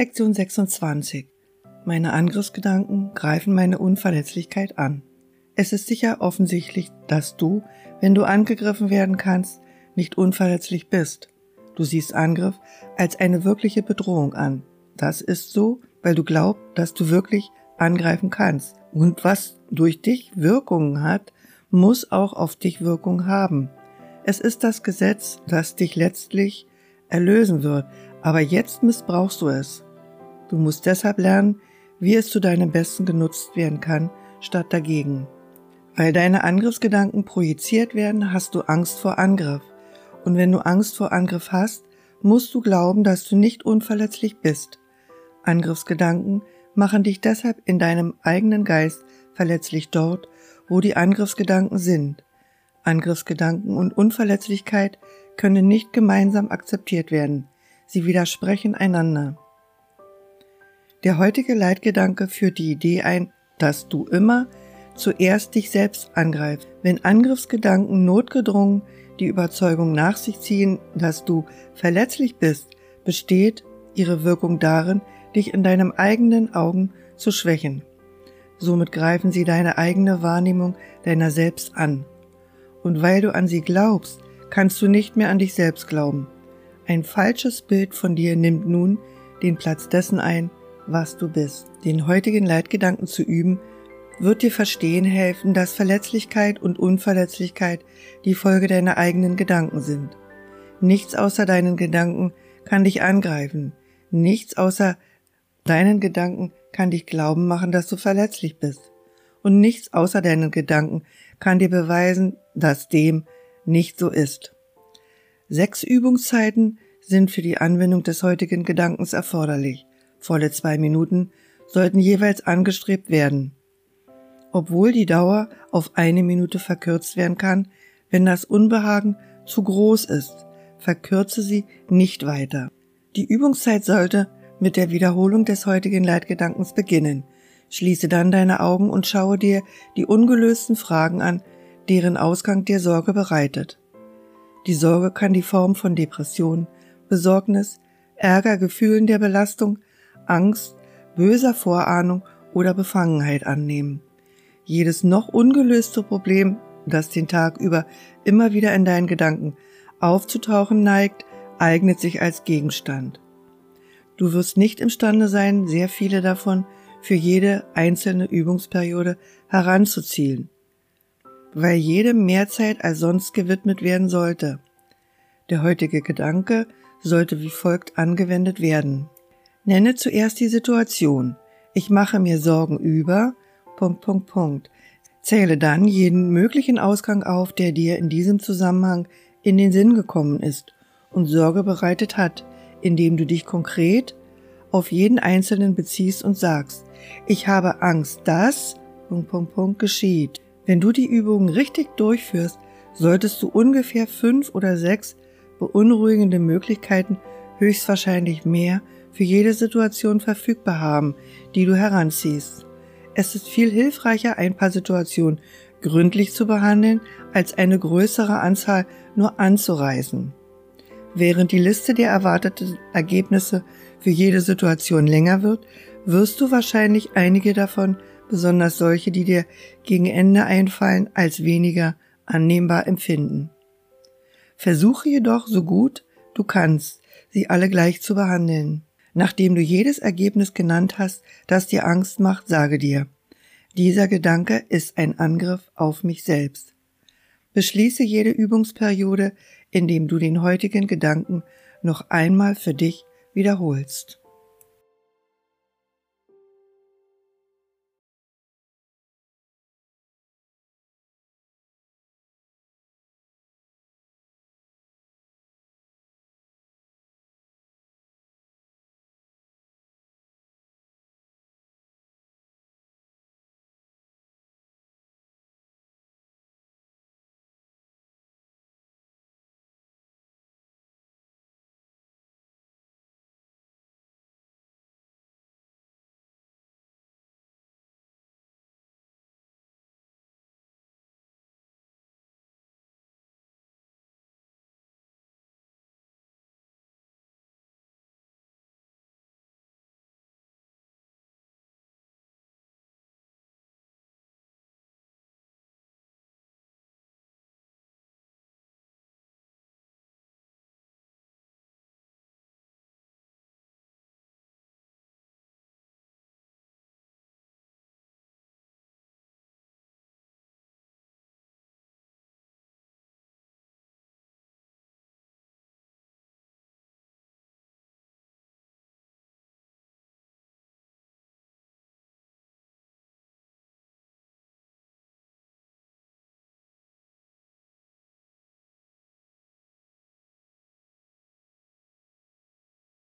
Lektion 26. Meine Angriffsgedanken greifen meine Unverletzlichkeit an. Es ist sicher offensichtlich, dass du, wenn du angegriffen werden kannst, nicht unverletzlich bist. Du siehst Angriff als eine wirkliche Bedrohung an. Das ist so, weil du glaubst, dass du wirklich angreifen kannst. Und was durch dich Wirkungen hat, muss auch auf dich Wirkung haben. Es ist das Gesetz, das dich letztlich erlösen wird, aber jetzt missbrauchst du es. Du musst deshalb lernen, wie es zu deinem Besten genutzt werden kann, statt dagegen. Weil deine Angriffsgedanken projiziert werden, hast du Angst vor Angriff. Und wenn du Angst vor Angriff hast, musst du glauben, dass du nicht unverletzlich bist. Angriffsgedanken machen dich deshalb in deinem eigenen Geist verletzlich dort, wo die Angriffsgedanken sind. Angriffsgedanken und Unverletzlichkeit können nicht gemeinsam akzeptiert werden. Sie widersprechen einander. Der heutige Leitgedanke führt die Idee ein, dass du immer zuerst dich selbst angreifst. Wenn Angriffsgedanken notgedrungen die Überzeugung nach sich ziehen, dass du verletzlich bist, besteht ihre Wirkung darin, dich in deinem eigenen Augen zu schwächen. Somit greifen sie deine eigene Wahrnehmung deiner selbst an. Und weil du an sie glaubst, kannst du nicht mehr an dich selbst glauben. Ein falsches Bild von dir nimmt nun den Platz dessen ein, was du bist. Den heutigen Leitgedanken zu üben, wird dir verstehen helfen, dass Verletzlichkeit und Unverletzlichkeit die Folge deiner eigenen Gedanken sind. Nichts außer deinen Gedanken kann dich angreifen. Nichts außer deinen Gedanken kann dich glauben machen, dass du verletzlich bist. Und nichts außer deinen Gedanken kann dir beweisen, dass dem nicht so ist. Sechs Übungszeiten sind für die Anwendung des heutigen Gedankens erforderlich. Volle zwei Minuten sollten jeweils angestrebt werden. Obwohl die Dauer auf eine Minute verkürzt werden kann, wenn das Unbehagen zu groß ist, verkürze sie nicht weiter. Die Übungszeit sollte mit der Wiederholung des heutigen Leitgedankens beginnen. Schließe dann deine Augen und schaue dir die ungelösten Fragen an, deren Ausgang dir Sorge bereitet. Die Sorge kann die Form von Depression, Besorgnis, Ärger, Gefühlen der Belastung, Angst, böser Vorahnung oder Befangenheit annehmen. Jedes noch ungelöste Problem, das den Tag über immer wieder in deinen Gedanken aufzutauchen neigt, eignet sich als Gegenstand. Du wirst nicht imstande sein, sehr viele davon für jede einzelne Übungsperiode heranzuzielen weil jedem mehr Zeit als sonst gewidmet werden sollte. Der heutige Gedanke sollte wie folgt angewendet werden. Nenne zuerst die Situation. Ich mache mir Sorgen über. Punkt, Punkt, Punkt. Zähle dann jeden möglichen Ausgang auf, der dir in diesem Zusammenhang in den Sinn gekommen ist und Sorge bereitet hat, indem du dich konkret auf jeden Einzelnen beziehst und sagst, ich habe Angst, dass Punkt, Punkt, Punkt geschieht. Wenn du die Übungen richtig durchführst, solltest du ungefähr fünf oder sechs beunruhigende Möglichkeiten, höchstwahrscheinlich mehr, für jede Situation verfügbar haben, die du heranziehst. Es ist viel hilfreicher, ein paar Situationen gründlich zu behandeln, als eine größere Anzahl nur anzureißen. Während die Liste der erwarteten Ergebnisse für jede Situation länger wird, wirst du wahrscheinlich einige davon besonders solche, die dir gegen Ende einfallen, als weniger annehmbar empfinden. Versuche jedoch so gut du kannst, sie alle gleich zu behandeln. Nachdem du jedes Ergebnis genannt hast, das dir Angst macht, sage dir, dieser Gedanke ist ein Angriff auf mich selbst. Beschließe jede Übungsperiode, indem du den heutigen Gedanken noch einmal für dich wiederholst.